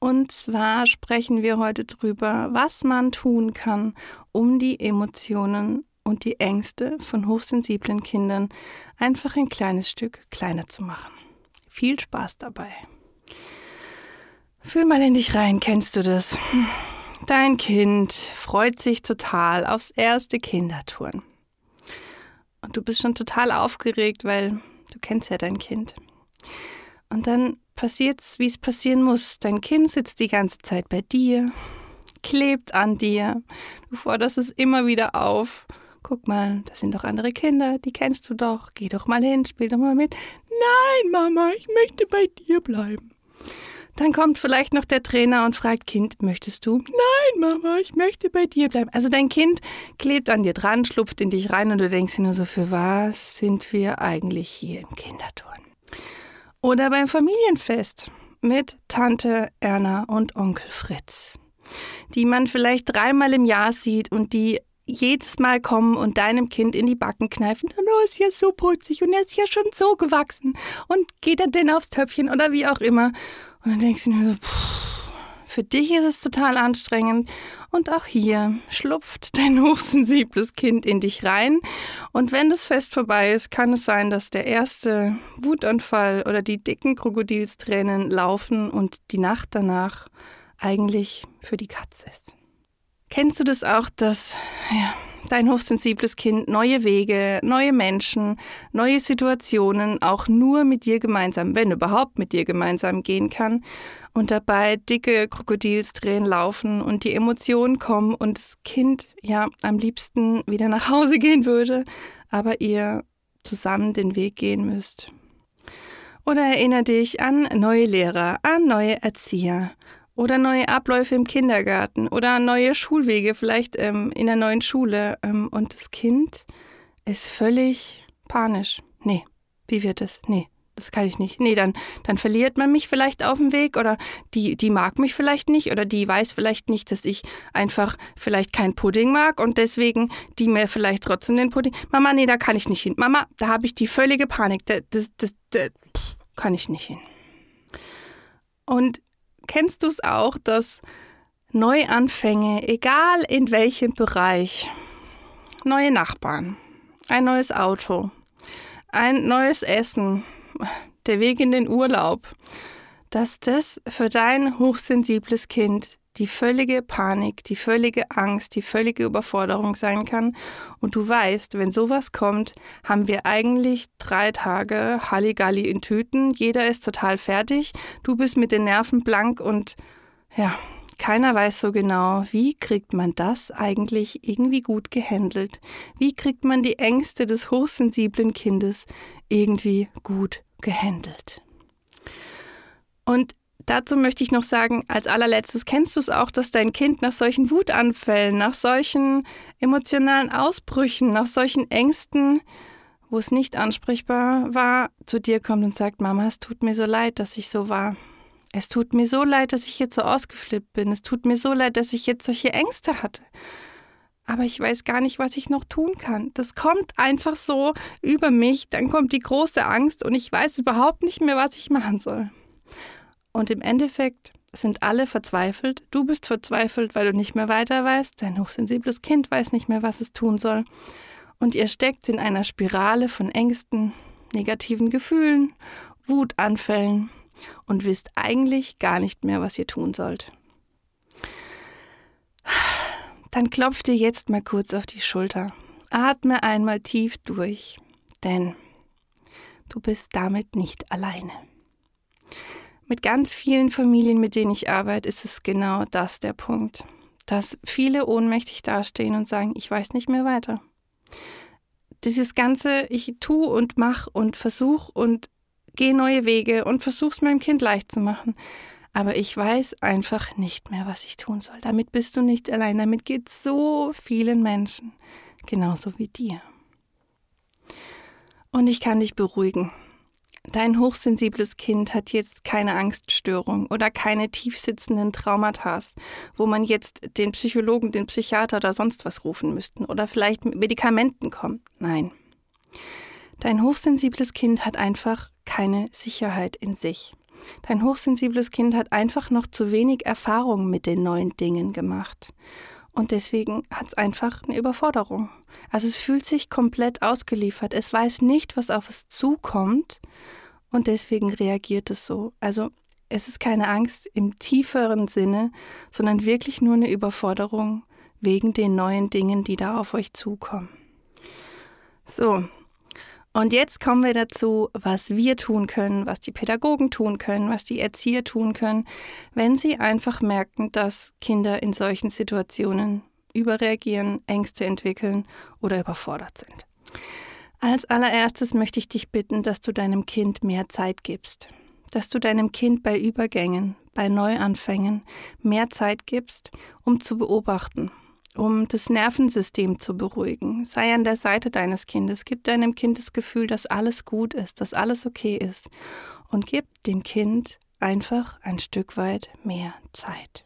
und zwar sprechen wir heute darüber, was man tun kann, um die Emotionen und die Ängste von hochsensiblen Kindern einfach ein kleines Stück kleiner zu machen. Viel Spaß dabei. Fühl mal in dich rein, kennst du das? Dein Kind freut sich total aufs erste Kindertouren. Und du bist schon total aufgeregt, weil du kennst ja dein Kind. Und dann passiert's, wie es passieren muss. Dein Kind sitzt die ganze Zeit bei dir, klebt an dir. Du forderst es immer wieder auf. Guck mal, das sind doch andere Kinder, die kennst du doch. Geh doch mal hin, spiel doch mal mit. Nein, Mama, ich möchte bei dir bleiben. Dann kommt vielleicht noch der Trainer und fragt, Kind, möchtest du? Nein, Mama, ich möchte bei dir bleiben. Also dein Kind klebt an dir dran, schlupft in dich rein und du denkst dir nur so, für was sind wir eigentlich hier im Kinderturn? Oder beim Familienfest mit Tante Erna und Onkel Fritz, die man vielleicht dreimal im Jahr sieht und die jedes Mal kommen und deinem Kind in die Backen kneifen. Oh, ist ja so putzig und er ist ja schon so gewachsen. Und geht er denn aufs Töpfchen oder wie auch immer? Und dann denkst du mir so, pff, für dich ist es total anstrengend und auch hier schlupft dein hochsensibles Kind in dich rein. Und wenn das Fest vorbei ist, kann es sein, dass der erste Wutanfall oder die dicken Krokodilstränen laufen und die Nacht danach eigentlich für die Katze ist. Kennst du das auch, dass ja, dein hochsensibles Kind neue Wege, neue Menschen, neue Situationen auch nur mit dir gemeinsam, wenn überhaupt mit dir gemeinsam gehen kann und dabei dicke Krokodilstränen laufen und die Emotionen kommen und das Kind ja am liebsten wieder nach Hause gehen würde, aber ihr zusammen den Weg gehen müsst. Oder erinnere dich an neue Lehrer, an neue Erzieher oder neue Abläufe im Kindergarten oder neue Schulwege vielleicht ähm, in der neuen Schule ähm, und das Kind ist völlig panisch. Nee, wie wird es? Nee, das kann ich nicht. Nee, dann, dann verliert man mich vielleicht auf dem Weg oder die, die mag mich vielleicht nicht oder die weiß vielleicht nicht, dass ich einfach vielleicht kein Pudding mag und deswegen die mir vielleicht trotzdem den Pudding. Mama, nee, da kann ich nicht hin. Mama, da habe ich die völlige Panik. Das, das, das, das kann ich nicht hin. Und kennst du es auch, dass Neuanfänge, egal in welchem Bereich, neue Nachbarn, ein neues Auto, ein neues Essen, der Weg in den Urlaub, dass das für dein hochsensibles Kind die völlige Panik, die völlige Angst, die völlige Überforderung sein kann. Und du weißt, wenn sowas kommt, haben wir eigentlich drei Tage Halligalli in Tüten. Jeder ist total fertig. Du bist mit den Nerven blank und ja, keiner weiß so genau, wie kriegt man das eigentlich irgendwie gut gehandelt? Wie kriegt man die Ängste des hochsensiblen Kindes irgendwie gut gehandelt? Und dazu möchte ich noch sagen, als allerletztes, kennst du es auch, dass dein Kind nach solchen Wutanfällen, nach solchen emotionalen Ausbrüchen, nach solchen Ängsten, wo es nicht ansprechbar war, zu dir kommt und sagt, Mama, es tut mir so leid, dass ich so war. Es tut mir so leid, dass ich jetzt so ausgeflippt bin. Es tut mir so leid, dass ich jetzt solche Ängste hatte. Aber ich weiß gar nicht, was ich noch tun kann. Das kommt einfach so über mich, dann kommt die große Angst und ich weiß überhaupt nicht mehr, was ich machen soll. Und im Endeffekt sind alle verzweifelt. Du bist verzweifelt, weil du nicht mehr weiter weißt. Dein hochsensibles Kind weiß nicht mehr, was es tun soll. Und ihr steckt in einer Spirale von Ängsten, negativen Gefühlen, Wutanfällen und wisst eigentlich gar nicht mehr, was ihr tun sollt. Dann klopft dir jetzt mal kurz auf die Schulter. Atme einmal tief durch, denn du bist damit nicht alleine. Mit ganz vielen Familien, mit denen ich arbeite, ist es genau das der Punkt, dass viele ohnmächtig dastehen und sagen, ich weiß nicht mehr weiter. Dieses ganze, ich tu und mach und versuch und gehe neue Wege und versuch's meinem Kind leicht zu machen. aber ich weiß einfach nicht mehr, was ich tun soll. Damit bist du nicht allein, damit geht so vielen Menschen, genauso wie dir. Und ich kann dich beruhigen. Dein hochsensibles Kind hat jetzt keine Angststörung oder keine tiefsitzenden Traumata, wo man jetzt den Psychologen, den Psychiater oder sonst was rufen müssten oder vielleicht mit Medikamenten kommt. Nein. Dein hochsensibles Kind hat einfach keine Sicherheit in sich. Dein hochsensibles Kind hat einfach noch zu wenig Erfahrung mit den neuen Dingen gemacht. Und deswegen hat es einfach eine Überforderung. Also es fühlt sich komplett ausgeliefert. Es weiß nicht, was auf es zukommt und deswegen reagiert es so. Also es ist keine Angst im tieferen Sinne, sondern wirklich nur eine Überforderung wegen den neuen Dingen, die da auf euch zukommen. So, und jetzt kommen wir dazu, was wir tun können, was die Pädagogen tun können, was die Erzieher tun können, wenn sie einfach merken, dass Kinder in solchen Situationen überreagieren, Ängste entwickeln oder überfordert sind. Als allererstes möchte ich dich bitten, dass du deinem Kind mehr Zeit gibst, dass du deinem Kind bei Übergängen, bei Neuanfängen mehr Zeit gibst, um zu beobachten, um das Nervensystem zu beruhigen. Sei an der Seite deines Kindes, gib deinem Kind das Gefühl, dass alles gut ist, dass alles okay ist und gib dem Kind einfach ein Stück weit mehr Zeit.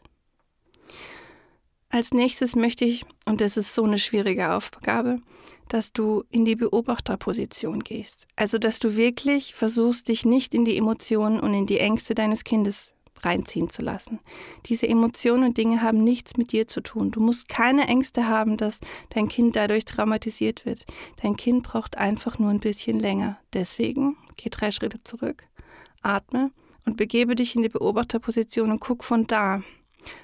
Als nächstes möchte ich, und das ist so eine schwierige Aufgabe, dass du in die Beobachterposition gehst. Also, dass du wirklich versuchst, dich nicht in die Emotionen und in die Ängste deines Kindes reinziehen zu lassen. Diese Emotionen und Dinge haben nichts mit dir zu tun. Du musst keine Ängste haben, dass dein Kind dadurch traumatisiert wird. Dein Kind braucht einfach nur ein bisschen länger. Deswegen geh drei Schritte zurück, atme und begebe dich in die Beobachterposition und guck von da,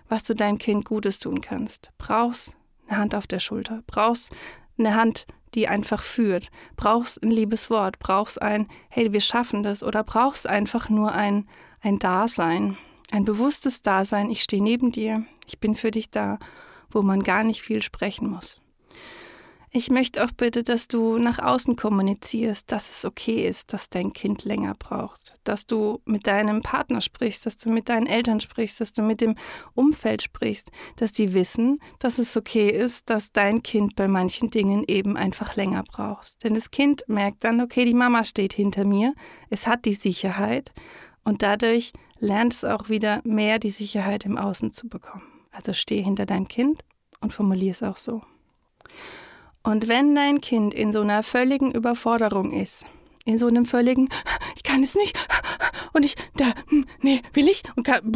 was du deinem Kind Gutes tun kannst. Brauchst eine Hand auf der Schulter, brauchst eine Hand, die einfach führt, brauchst ein liebes Wort, brauchst ein, hey, wir schaffen das oder brauchst einfach nur ein, ein Dasein, ein bewusstes Dasein, ich stehe neben dir, ich bin für dich da, wo man gar nicht viel sprechen muss. Ich möchte auch bitte, dass du nach außen kommunizierst, dass es okay ist, dass dein Kind länger braucht, dass du mit deinem Partner sprichst, dass du mit deinen Eltern sprichst, dass du mit dem Umfeld sprichst, dass die wissen, dass es okay ist, dass dein Kind bei manchen Dingen eben einfach länger braucht. Denn das Kind merkt dann, okay, die Mama steht hinter mir, es hat die Sicherheit und dadurch lernt es auch wieder mehr die Sicherheit im Außen zu bekommen. Also steh hinter deinem Kind und formulier es auch so. Und wenn dein Kind in so einer völligen Überforderung ist, in so einem völligen, ich kann es nicht und ich, da, hm, nee, will ich und kann,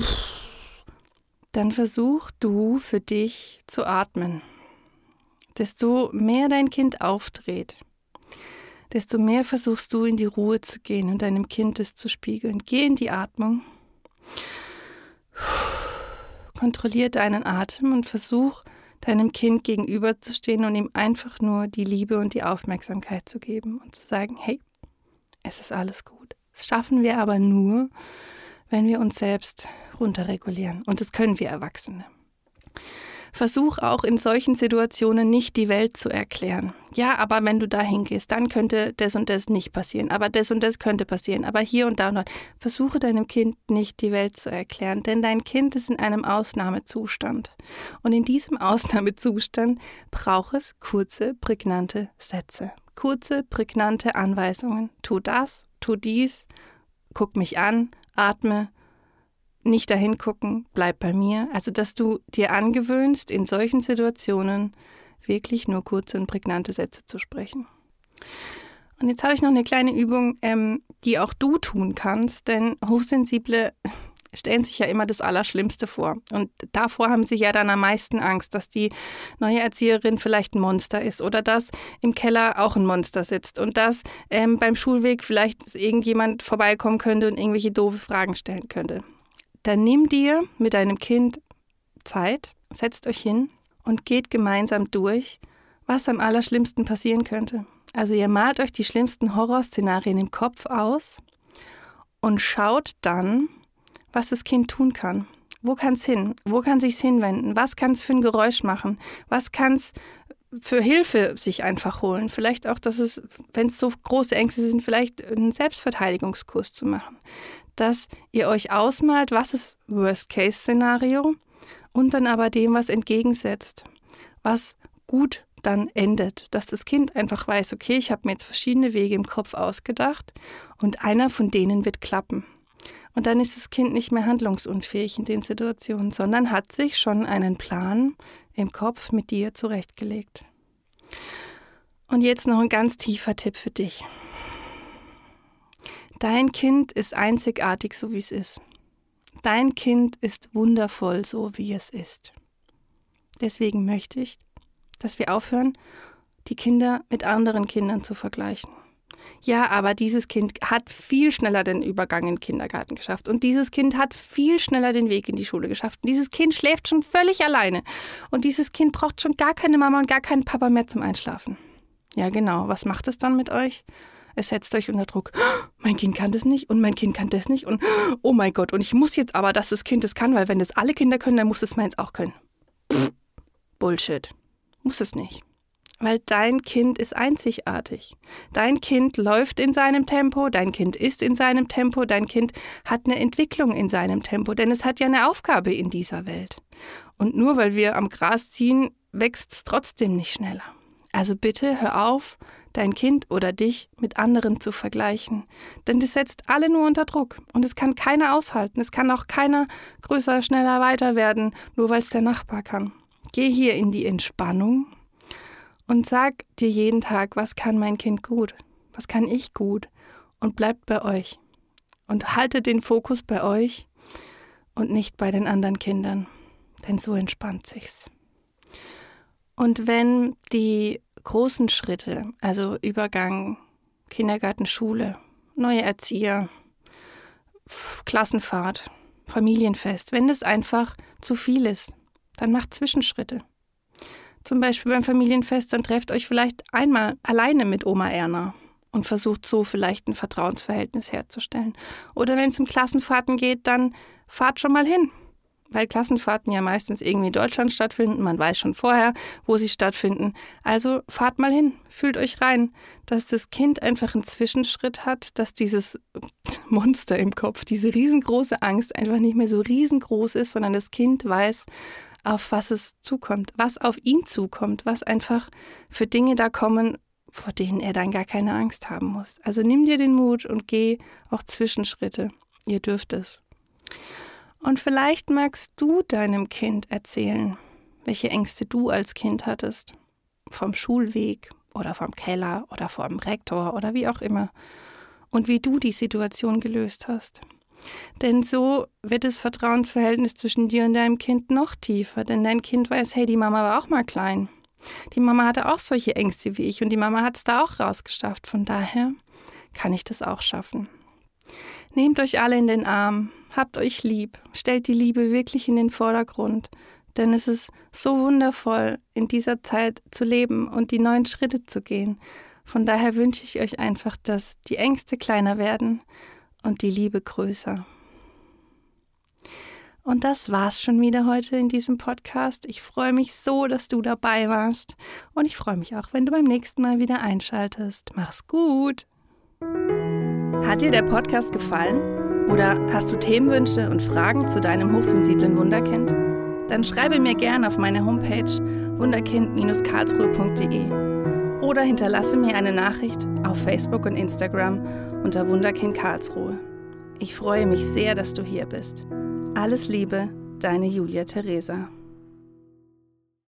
dann versuch du für dich zu atmen. Desto mehr dein Kind aufdreht, desto mehr versuchst du in die Ruhe zu gehen und deinem Kind es zu spiegeln. Geh in die Atmung. Kontrollier deinen Atem und versuch, deinem Kind gegenüberzustehen und ihm einfach nur die Liebe und die Aufmerksamkeit zu geben und zu sagen, hey, es ist alles gut. Das schaffen wir aber nur, wenn wir uns selbst runterregulieren. Und das können wir Erwachsene. Versuch auch in solchen Situationen nicht die Welt zu erklären. Ja, aber wenn du da hingehst, dann könnte das und das nicht passieren. Aber das und das könnte passieren. Aber hier und da und dort. Versuche deinem Kind nicht die Welt zu erklären, denn dein Kind ist in einem Ausnahmezustand. Und in diesem Ausnahmezustand braucht es kurze, prägnante Sätze. Kurze, prägnante Anweisungen. Tu das, tu dies, guck mich an, atme, nicht dahin gucken, bleib bei mir. Also, dass du dir angewöhnst, in solchen Situationen wirklich nur kurze und prägnante Sätze zu sprechen. Und jetzt habe ich noch eine kleine Übung, ähm, die auch du tun kannst, denn Hochsensible stellen sich ja immer das Allerschlimmste vor. Und davor haben sie ja dann am meisten Angst, dass die neue Erzieherin vielleicht ein Monster ist oder dass im Keller auch ein Monster sitzt und dass ähm, beim Schulweg vielleicht irgendjemand vorbeikommen könnte und irgendwelche doofe Fragen stellen könnte dann nimm dir mit deinem Kind Zeit, setzt euch hin und geht gemeinsam durch, was am allerschlimmsten passieren könnte. Also ihr malt euch die schlimmsten Horrorszenarien im Kopf aus und schaut dann, was das Kind tun kann. Wo kann es hin? Wo kann sich's hinwenden? Was kann es für ein Geräusch machen? Was kann es für Hilfe sich einfach holen? Vielleicht auch, dass es, wenn es so große Ängste sind, vielleicht einen Selbstverteidigungskurs zu machen dass ihr euch ausmalt, was ist Worst-Case-Szenario und dann aber dem was entgegensetzt, was gut dann endet, dass das Kind einfach weiß, okay, ich habe mir jetzt verschiedene Wege im Kopf ausgedacht und einer von denen wird klappen. Und dann ist das Kind nicht mehr handlungsunfähig in den Situationen, sondern hat sich schon einen Plan im Kopf mit dir zurechtgelegt. Und jetzt noch ein ganz tiefer Tipp für dich. Dein Kind ist einzigartig, so wie es ist. Dein Kind ist wundervoll, so wie es ist. Deswegen möchte ich, dass wir aufhören, die Kinder mit anderen Kindern zu vergleichen. Ja, aber dieses Kind hat viel schneller den Übergang in den Kindergarten geschafft. Und dieses Kind hat viel schneller den Weg in die Schule geschafft. Und dieses Kind schläft schon völlig alleine. Und dieses Kind braucht schon gar keine Mama und gar keinen Papa mehr zum Einschlafen. Ja, genau. Was macht es dann mit euch? Es setzt euch unter Druck. Mein Kind kann das nicht und mein Kind kann das nicht und oh mein Gott, und ich muss jetzt aber, dass das Kind das kann, weil wenn das alle Kinder können, dann muss es meins auch können. Bullshit. Muss es nicht weil dein Kind ist einzigartig. Dein Kind läuft in seinem Tempo, dein Kind ist in seinem Tempo, dein Kind hat eine Entwicklung in seinem Tempo, denn es hat ja eine Aufgabe in dieser Welt. Und nur weil wir am Gras ziehen, wächst es trotzdem nicht schneller. Also bitte hör auf, dein Kind oder dich mit anderen zu vergleichen, denn das setzt alle nur unter Druck und es kann keiner aushalten. Es kann auch keiner größer, schneller weiter werden, nur weil es der Nachbar kann. Geh hier in die Entspannung und sag dir jeden Tag, was kann mein Kind gut, was kann ich gut und bleibt bei euch und haltet den Fokus bei euch und nicht bei den anderen Kindern, denn so entspannt sich's. Und wenn die großen Schritte, also Übergang, Kindergarten, Schule, neue Erzieher, Klassenfahrt, Familienfest, wenn das einfach zu viel ist, dann macht Zwischenschritte. Zum Beispiel beim Familienfest, dann trefft euch vielleicht einmal alleine mit Oma Erna und versucht so vielleicht ein Vertrauensverhältnis herzustellen. Oder wenn es um Klassenfahrten geht, dann fahrt schon mal hin. Weil Klassenfahrten ja meistens irgendwie in Deutschland stattfinden. Man weiß schon vorher, wo sie stattfinden. Also fahrt mal hin, fühlt euch rein, dass das Kind einfach einen Zwischenschritt hat, dass dieses Monster im Kopf, diese riesengroße Angst einfach nicht mehr so riesengroß ist, sondern das Kind weiß, auf was es zukommt, was auf ihn zukommt, was einfach für Dinge da kommen, vor denen er dann gar keine Angst haben muss. Also nimm dir den Mut und geh auch Zwischenschritte. Ihr dürft es. Und vielleicht magst du deinem Kind erzählen, welche Ängste du als Kind hattest. Vom Schulweg oder vom Keller oder vom Rektor oder wie auch immer. Und wie du die Situation gelöst hast. Denn so wird das Vertrauensverhältnis zwischen dir und deinem Kind noch tiefer, denn dein Kind weiß, hey, die Mama war auch mal klein. Die Mama hatte auch solche Ängste wie ich und die Mama hat es da auch rausgeschafft. Von daher kann ich das auch schaffen. Nehmt euch alle in den Arm, habt euch lieb, stellt die Liebe wirklich in den Vordergrund, denn es ist so wundervoll, in dieser Zeit zu leben und die neuen Schritte zu gehen. Von daher wünsche ich euch einfach, dass die Ängste kleiner werden und die Liebe größer. Und das war's schon wieder heute in diesem Podcast. Ich freue mich so, dass du dabei warst. Und ich freue mich auch, wenn du beim nächsten Mal wieder einschaltest. Mach's gut! Hat dir der Podcast gefallen? Oder hast du Themenwünsche und Fragen zu deinem hochsensiblen Wunderkind? Dann schreibe mir gerne auf meine Homepage wunderkind-karlsruhe.de oder hinterlasse mir eine Nachricht auf Facebook und Instagram unter Wunderkind Karlsruhe. Ich freue mich sehr, dass du hier bist. Alles Liebe, deine Julia Theresa.